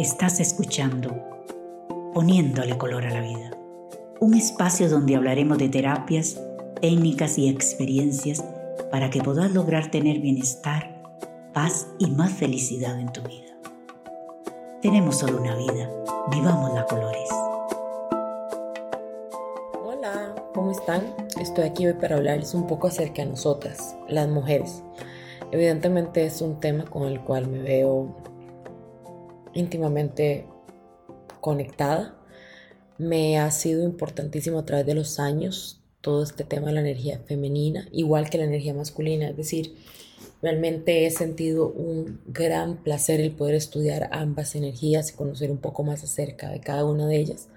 Estás escuchando Poniéndole color a la vida, un espacio donde hablaremos de terapias, técnicas y experiencias para que puedas lograr tener bienestar, paz y más felicidad en tu vida. Tenemos solo una vida, vivamos la colores. Hola, ¿cómo están? Estoy aquí hoy para hablarles un poco acerca de nosotras, las mujeres. Evidentemente es un tema con el cual me veo íntimamente conectada. Me ha sido importantísimo a través de los años todo este tema de la energía femenina, igual que la energía masculina. Es decir, realmente he sentido un gran placer el poder estudiar ambas energías y conocer un poco más acerca de cada una de ellas.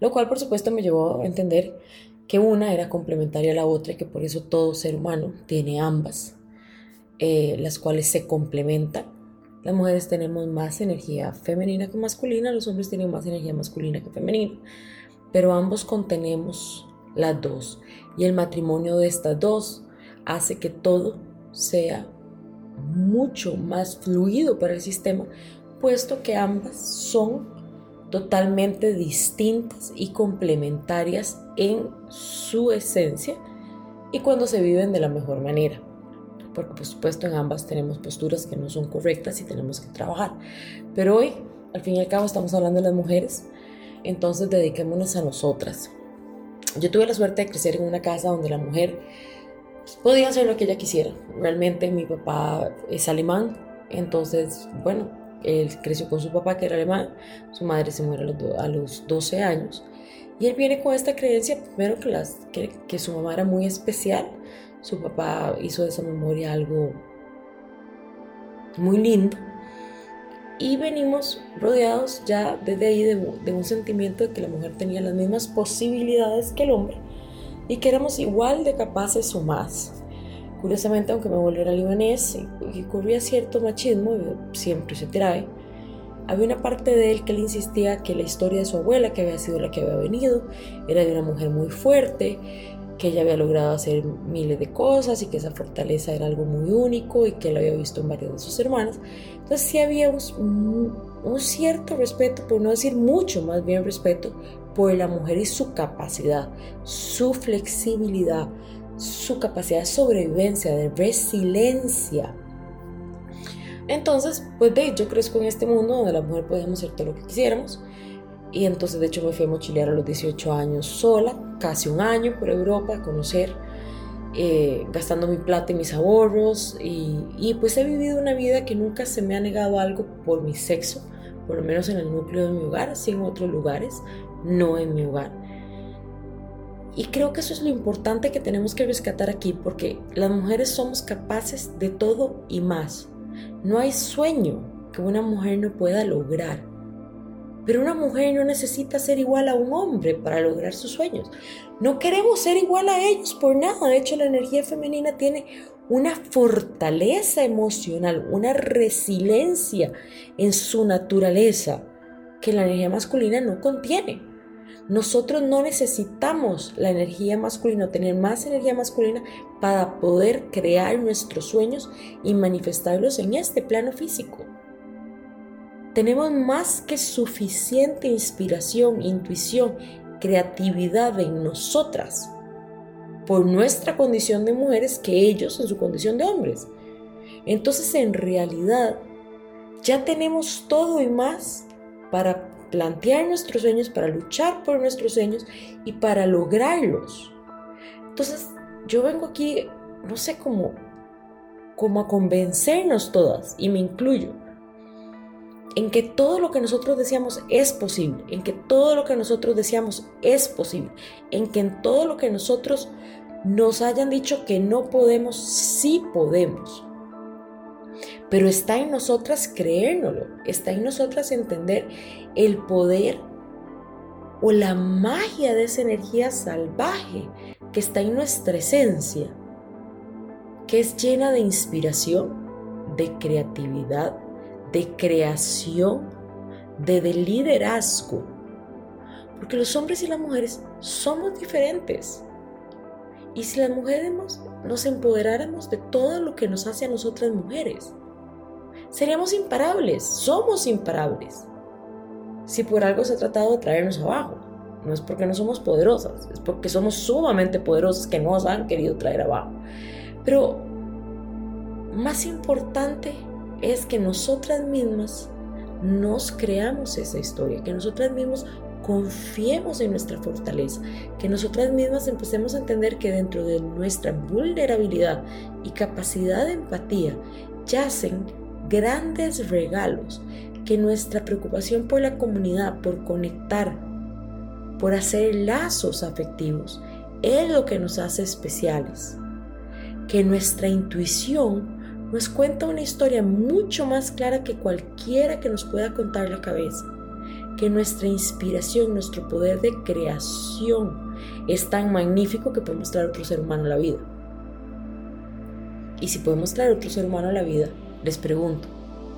Lo cual, por supuesto, me llevó a entender que una era complementaria a la otra y que por eso todo ser humano tiene ambas, eh, las cuales se complementan las mujeres tenemos más energía femenina que masculina, los hombres tienen más energía masculina que femenina, pero ambos contenemos las dos y el matrimonio de estas dos hace que todo sea mucho más fluido para el sistema, puesto que ambas son totalmente distintas y complementarias en su esencia y cuando se viven de la mejor manera porque por supuesto en ambas tenemos posturas que no son correctas y tenemos que trabajar. Pero hoy, al fin y al cabo, estamos hablando de las mujeres, entonces dediquémonos a nosotras. Yo tuve la suerte de crecer en una casa donde la mujer podía hacer lo que ella quisiera. Realmente mi papá es alemán, entonces, bueno, él creció con su papá que era alemán, su madre se muere a los, a los 12 años. Y él viene con esta creencia, primero que, las, que su mamá era muy especial, su papá hizo de esa memoria algo muy lindo. Y venimos rodeados ya desde ahí de, un sentimiento de que la mujer tenía las mismas posibilidades que el hombre y que éramos igual de capaces o más. Curiosamente, aunque mi abuelo era libanés y, ocurría cierto machismo, siempre se trae, había una parte de él que le insistía que la historia de su abuela, que había sido la que había venido, era de una mujer muy fuerte, que ella había logrado hacer miles de cosas y que esa fortaleza era algo muy único y que lo había visto en varios de sus hermanos. Entonces sí había un, cierto respeto, por no decir mucho más bien respeto, por la mujer y su capacidad, su flexibilidad, su capacidad de sobrevivencia, de resiliencia. Entonces, pues de yo crezco en este mundo donde la mujer podíamos hacer todo lo que quisiéramos y entonces de hecho me fui a mochilear a los 18 años sola, casi un año por Europa a conocer, eh, gastando mi plata y mis ahorros. Y, y, pues he vivido una vida que nunca se me ha negado algo por mi sexo, por lo menos en el núcleo de mi hogar, así en otros lugares, no en mi hogar. Y creo que eso es lo importante que tenemos que rescatar aquí, porque las mujeres somos capaces de todo y más. No hay sueño que una mujer no pueda lograr. Pero una mujer no necesita ser igual a un hombre para lograr sus sueños. No queremos ser igual a ellos por nada. De hecho, la energía femenina tiene una fortaleza emocional, una resiliencia en su naturaleza que la energía masculina no contiene. Nosotros no necesitamos la energía masculina, tener más energía masculina para poder crear nuestros sueños y manifestarlos en este plano físico. Tenemos más que suficiente inspiración, intuición, creatividad en nosotras por nuestra condición de mujeres que ellos en su condición de hombres. Entonces en realidad ya tenemos todo y más para plantear nuestros sueños, para luchar por nuestros sueños y para lograrlos. Entonces yo vengo aquí, no sé cómo, cómo a convencernos todas, y me incluyo, en que todo lo que nosotros deseamos es posible, en que todo lo que nosotros deseamos es posible, en que en todo lo que nosotros nos hayan dicho que no podemos, sí podemos. Pero está en nosotras creérnoslo, está en nosotras entender el poder o la magia de esa energía salvaje que está en nuestra esencia, que es llena de inspiración, de creatividad, de creación, de, liderazgo. Porque los hombres y las mujeres somos diferentes. Y si las mujeres nos empoderáramos de todo lo que nos hace a nosotras mujeres, seríamos imparables, somos imparables. si por algo se ha tratado de traernos abajo. No es porque no somos poderosas, es porque somos sumamente poderosas que nos han querido traer abajo. Pero más importante es que nosotras mismas nos creamos esa historia, que nosotras mismas confiemos en nuestra fortaleza, que nosotras mismas empecemos a entender que dentro de nuestra vulnerabilidad y capacidad de empatía yacen grandes regalos, que nuestra preocupación por la comunidad, por conectar, por hacer lazos afectivos, es lo que nos hace especiales. Que nuestra intuición nos cuenta una historia mucho más clara que cualquiera que nos pueda contar la cabeza. Que nuestra inspiración, nuestro poder de creación es tan magnífico que podemos traer otro ser humano a la vida. Y si podemos traer otro ser humano a la vida, les pregunto,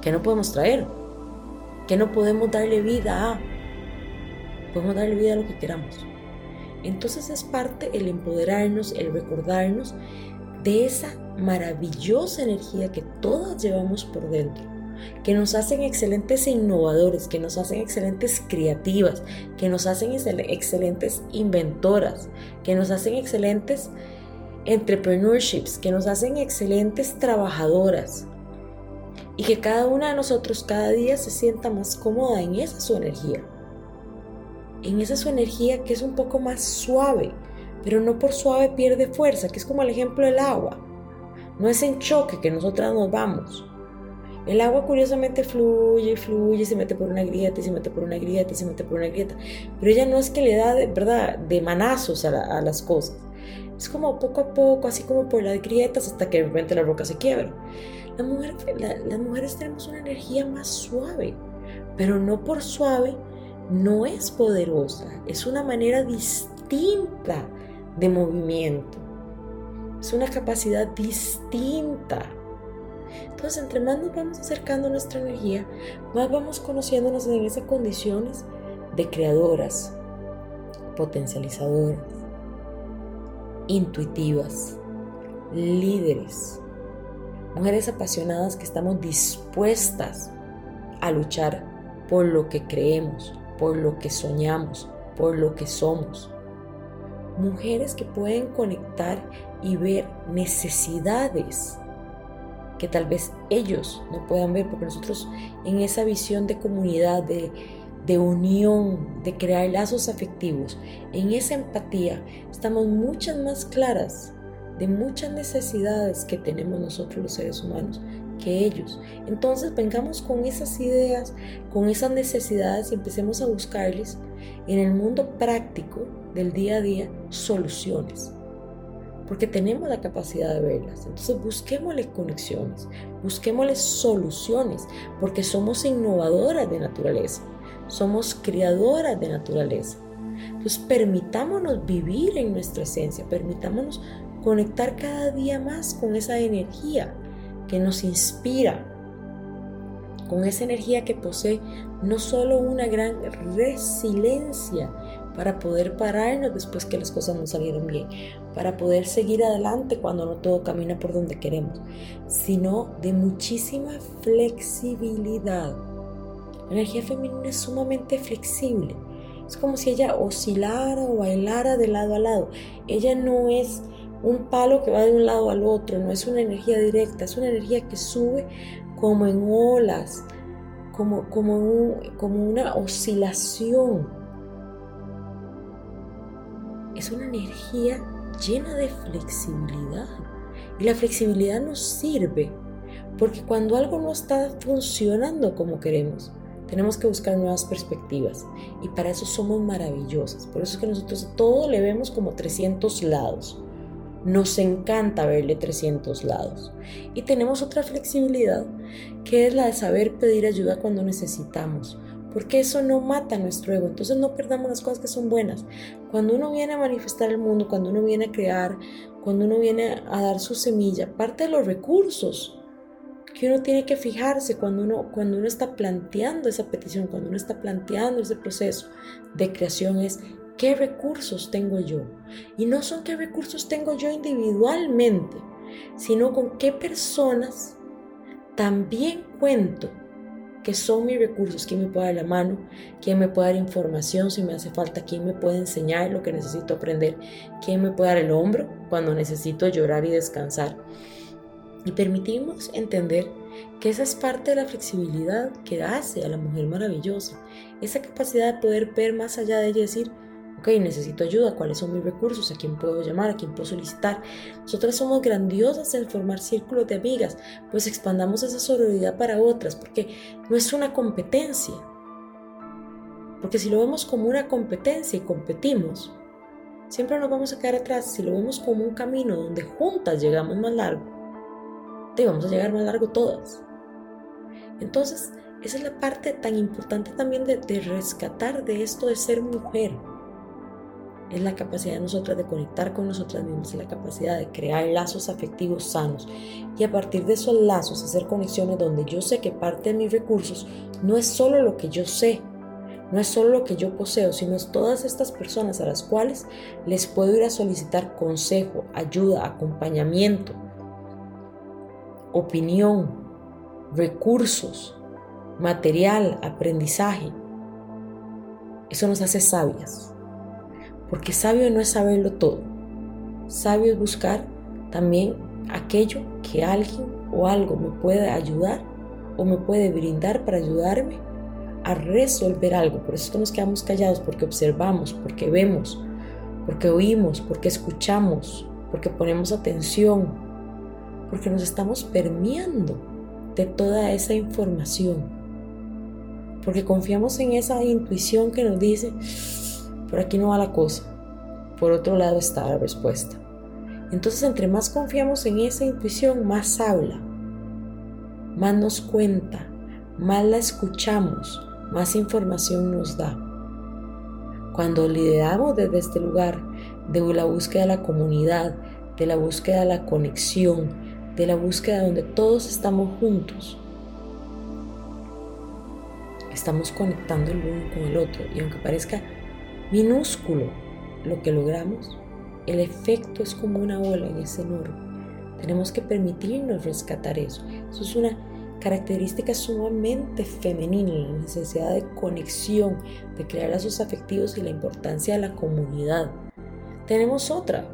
¿qué no podemos traer? ¿Qué no podemos darle vida a? Podemos darle vida a lo que queramos. Entonces es parte el empoderarnos, el recordarnos de esa maravillosa energía que todas llevamos por dentro, que nos hacen excelentes innovadores, que nos hacen excelentes creativas, que nos hacen excelentes inventoras, que nos hacen excelentes entrepreneurships, que nos hacen excelentes trabajadoras. Y que cada una de nosotros cada día se sienta más cómoda en esa su energía. En esa su energía que es un poco más suave, pero no por suave pierde fuerza, que es como el ejemplo del agua. No es en choque que nosotras nos vamos. El agua curiosamente fluye, fluye, se mete por una grieta, se mete por una grieta, se mete por una grieta. Pero ella no es que le da, de, ¿verdad?, de manazos a, las cosas. Es como poco a poco, así como por las grietas, hasta que de repente la roca se quiebra. La mujer, las mujeres tenemos una energía más suave, pero no por suave, no es poderosa. Es una manera distinta de movimiento. Es una capacidad distinta. Entonces, entre más nos vamos acercando a nuestra energía, más vamos conociéndonos en esas condiciones de creadoras, potencializadoras, intuitivas, líderes, mujeres apasionadas que estamos dispuestas a luchar por lo que creemos, por lo que soñamos, por lo que somos mujeres que pueden conectar y ver necesidades que tal vez ellos no puedan ver, porque nosotros en esa visión de comunidad, de, de unión, de crear lazos afectivos, en esa empatía, estamos muchas más claras de muchas necesidades que tenemos nosotros los seres humanos que ellos. Entonces vengamos con esas ideas, con esas necesidades y empecemos a buscarles en el mundo práctico del día a día soluciones. Porque tenemos la capacidad de verlas. Entonces busquémosle conexiones, busquémosle soluciones, porque somos innovadoras de naturaleza, somos creadoras de naturaleza. Entonces permitámonos vivir en nuestra esencia, permitámonos conectar cada día más con esa energía que nos inspira, con esa energía que posee no solo una gran resiliencia para poder pararnos después que las cosas no salieron bien, para poder seguir adelante cuando no todo camina por donde queremos, sino de muchísima flexibilidad. La energía femenina es sumamente flexible. Es como si ella oscilara o bailara de lado a lado. Ella no es un palo que va de un lado al otro, no es una energía directa, es una energía que sube como en olas, como, como, como una oscilación. Es una energía llena de flexibilidad. Y la flexibilidad nos sirve porque cuando algo no está funcionando como queremos, tenemos que buscar nuevas perspectivas. Y para eso somos maravillosas. Por eso es que nosotros todo le vemos como 300 lados. Nos encanta verle 300 lados. Y tenemos otra flexibilidad que es la de saber pedir ayuda cuando necesitamos. Porque eso no mata nuestro ego. Entonces no perdamos las cosas que son buenas. Cuando uno viene a manifestar el mundo, cuando uno viene a crear, cuando uno viene a dar su semilla, parte de los recursos que uno tiene que fijarse cuando uno, cuando uno está planteando esa petición, cuando uno está planteando ese proceso de creación es qué recursos tengo yo. Y no son qué recursos tengo yo individualmente, sino con qué personas también cuento que son mis recursos, quién me puede dar la mano, quién me puede dar información si me hace falta, quién me puede enseñar lo que necesito aprender, quién me puede dar el hombro cuando necesito llorar y descansar. Y permitimos entender que esa es parte de la flexibilidad que hace a la mujer maravillosa, esa capacidad de poder ver más allá de ella y decir, ok, necesito ayuda, cuáles son mis recursos, a quién puedo llamar, a quién puedo solicitar. Nosotras somos grandiosas en formar círculos de amigas, pues expandamos esa sororidad para otras, porque no es una competencia. Porque si lo vemos como una competencia y competimos, siempre nos vamos a quedar atrás. Si lo vemos como un camino donde juntas llegamos más largo, te vamos a llegar más largo todas. Entonces, esa es la parte tan importante también de, de rescatar de esto de ser mujer es la capacidad de nosotras de conectar con nosotras mismas, es la capacidad de crear lazos afectivos sanos y a partir de esos lazos hacer conexiones donde yo sé que parte de mis recursos no es solo lo que yo sé, no es solo lo que yo poseo, sino es todas estas personas a las cuales les puedo ir a solicitar consejo, ayuda, acompañamiento, opinión, recursos, material, aprendizaje. Eso nos hace sabias. Porque sabio no es saberlo todo. Sabio es buscar también aquello que alguien o algo me puede ayudar o me puede brindar para ayudarme a resolver algo. Por eso nos quedamos callados, porque observamos, porque vemos, porque oímos, porque escuchamos, porque ponemos atención, porque nos estamos permeando de toda esa información, porque confiamos en esa intuición que nos dice, por aquí no va la cosa. Por otro lado está la respuesta. Entonces, entre más confiamos en esa intuición, más habla, más nos cuenta, más la escuchamos, más información nos da. Cuando lideramos desde este lugar de la búsqueda de la comunidad, de la búsqueda de la conexión, de la búsqueda donde todos estamos juntos, estamos conectando el uno con el otro. Y aunque parezca minúsculo lo que logramos, el efecto es como una ola en ese enorme. Tenemos que permitirnos rescatar eso. Eso es una característica sumamente femenina, la necesidad de conexión, de crear lazos afectivos y la importancia de la comunidad. Tenemos otra.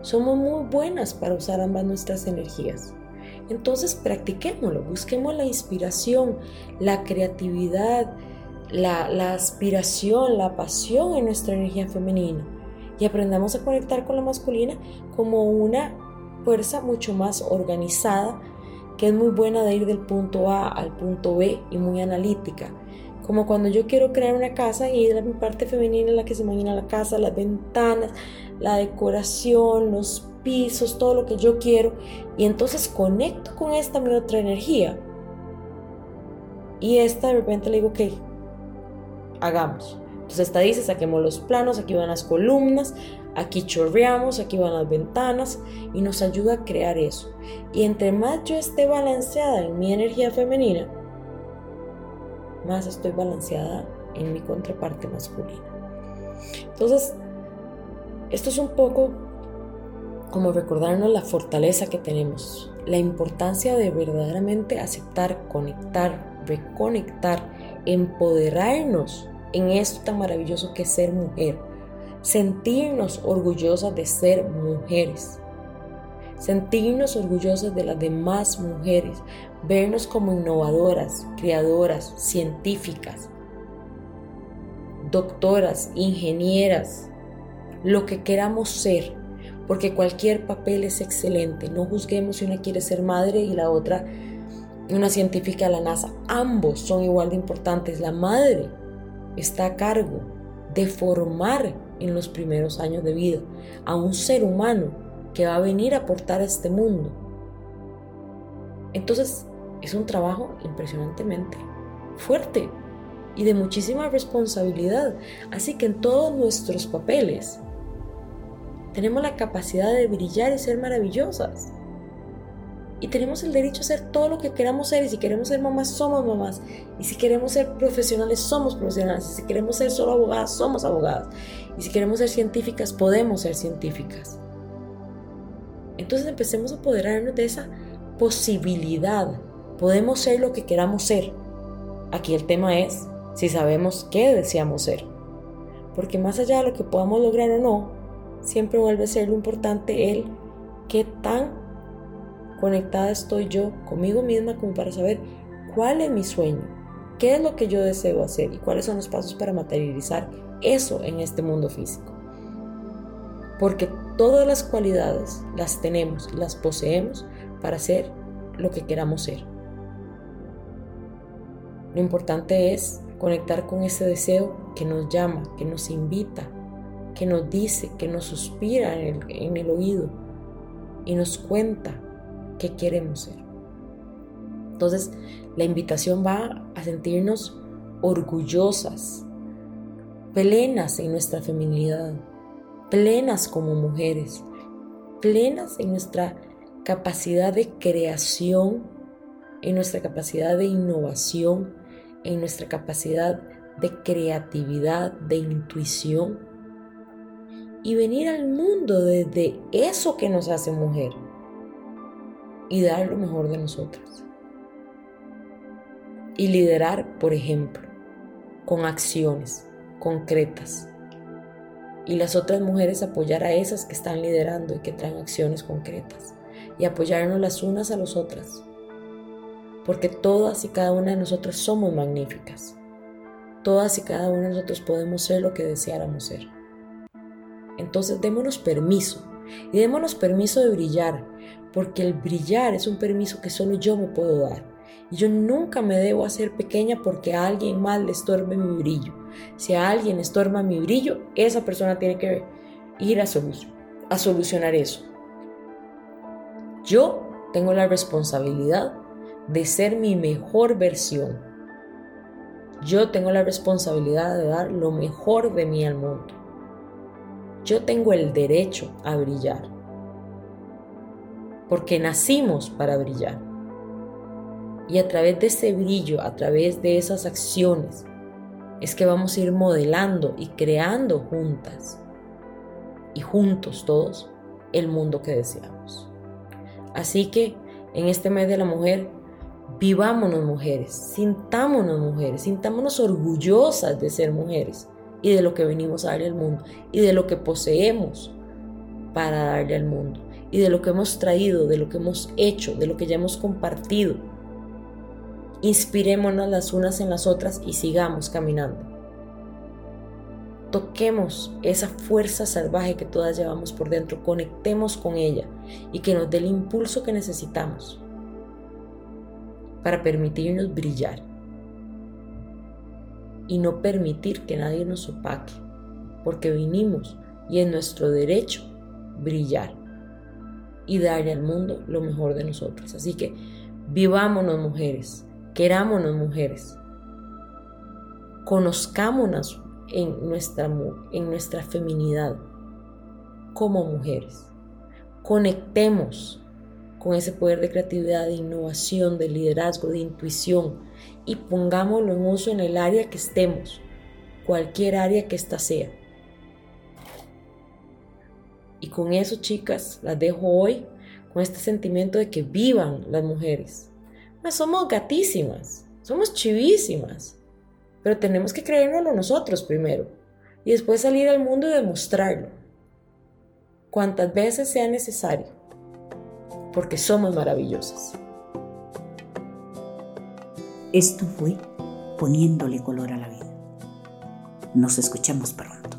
Somos muy buenas para usar ambas nuestras energías. Entonces practiquémoslo, busquemos la inspiración, la creatividad, la, aspiración, la pasión en nuestra energía femenina y aprendamos a conectar con la masculina como una fuerza mucho más organizada, que es muy buena de ir del punto A al punto B y muy analítica. Como cuando yo quiero crear una casa y la parte femenina la que se imagina la casa, las ventanas, la decoración, los pisos, todo lo que yo quiero. Y entonces conecto con esta mi otra energía. Y esta de repente le digo, que hagamos. Entonces esta dice, saquemos los planos, aquí van las columnas, aquí chorreamos, aquí van las ventanas y nos ayuda a crear eso. Y entre más yo esté balanceada en mi energía femenina, más estoy balanceada en mi contraparte masculina. Entonces, esto es un poco como recordarnos la fortaleza que tenemos, la importancia de verdaderamente aceptar, conectar, reconectar, empoderarnos en esto tan maravilloso que es ser mujer. Sentirnos orgullosas de ser mujeres. Sentirnos orgullosas de las demás mujeres. Vernos como innovadoras, creadoras, científicas, doctoras, ingenieras, lo que queramos ser, porque cualquier papel es excelente. No juzguemos si una quiere ser madre y la otra una científica de la NASA. Ambos son igual de importantes. La madre está a cargo de formar en los primeros años de vida a un ser humano que va a venir a aportar a este mundo. Entonces es un trabajo impresionantemente fuerte y de muchísima responsabilidad. Así que en todos nuestros papeles tenemos la capacidad de brillar y ser maravillosas. Y tenemos el derecho a ser todo lo que queramos ser. Y si queremos ser mamás, somos mamás. Y si queremos ser profesionales, somos profesionales. Y si queremos ser solo abogadas, somos abogadas. Y si queremos ser científicas, podemos ser científicas. Entonces empecemos a apoderarnos de esa posibilidad. Podemos ser lo que queramos ser. Aquí el tema es si sabemos qué deseamos ser. Porque más allá de lo que podamos lograr o no, siempre vuelve a ser lo importante el qué tan conectada estoy yo conmigo misma como para saber cuál es mi sueño, qué es lo que yo deseo hacer y cuáles son los pasos para materializar eso en este mundo físico. Porque todas las cualidades las tenemos, las poseemos para ser lo que queramos ser. Lo importante es conectar con ese deseo que nos llama, que nos invita, que nos dice, que nos suspira en el, oído y nos cuenta qué queremos ser. Entonces, la invitación va a sentirnos orgullosas, plenas en nuestra feminidad, plenas como mujeres, plenas en nuestra capacidad de creación, en nuestra capacidad de innovación, en nuestra capacidad de creatividad, de intuición y venir al mundo desde eso que nos hace mujer y dar lo mejor de nosotras. Y liderar, por ejemplo, con acciones concretas. Y las otras mujeres apoyar a esas que están liderando y que traen acciones concretas. Y apoyarnos las unas a las otras porque todas y cada una de nosotras somos magníficas. Todas y cada una de nosotros podemos ser lo que deseáramos ser. Entonces démonos permiso y démonos permiso de brillar, porque el brillar es un permiso que solo yo me puedo dar. Y yo nunca me debo hacer pequeña porque a alguien más le estorbe mi brillo. Si a alguien estorba mi brillo, esa persona tiene que ir a, a solucionar eso. Yo tengo la responsabilidad de ser mi mejor versión. Yo tengo la responsabilidad de dar lo mejor de mí al mundo. Yo tengo el derecho a brillar. Porque nacimos para brillar. Y a través de ese brillo, a través de esas acciones, es que vamos a ir modelando y creando juntas y juntos todos el mundo que deseamos. Así que en este mes de la mujer Vivámonos mujeres, sintámonos mujeres, sintámonos orgullosas de ser mujeres y de lo que venimos a darle al mundo y de lo que poseemos para darle al mundo y de lo que hemos traído, de lo que hemos hecho, de lo que ya hemos compartido. Inspirémonos las unas en las otras y sigamos caminando. Toquemos esa fuerza salvaje que todas llevamos por dentro, conectemos con ella y que nos dé el impulso que necesitamos para permitirnos brillar y no permitir que nadie nos opaque, porque vinimos y es nuestro derecho brillar y darle al mundo lo mejor de nosotros. Así que vivámonos mujeres, querámonos mujeres, conozcámonos en nuestra, en nuestra feminidad como mujeres, conectemos con ese poder de creatividad, de innovación, de liderazgo, de intuición y pongámoslo en uso en el área que estemos, cualquier área que ésta sea. Y con eso, chicas, las dejo hoy con este sentimiento de que vivan las mujeres. No somos gatísimas, somos chivísimas, pero tenemos que creérnoslo nosotros primero y después salir al mundo y demostrarlo, cuantas veces sea necesario porque somos maravillosas. Esto fue poniéndole color a la vida. Nos escuchamos pronto.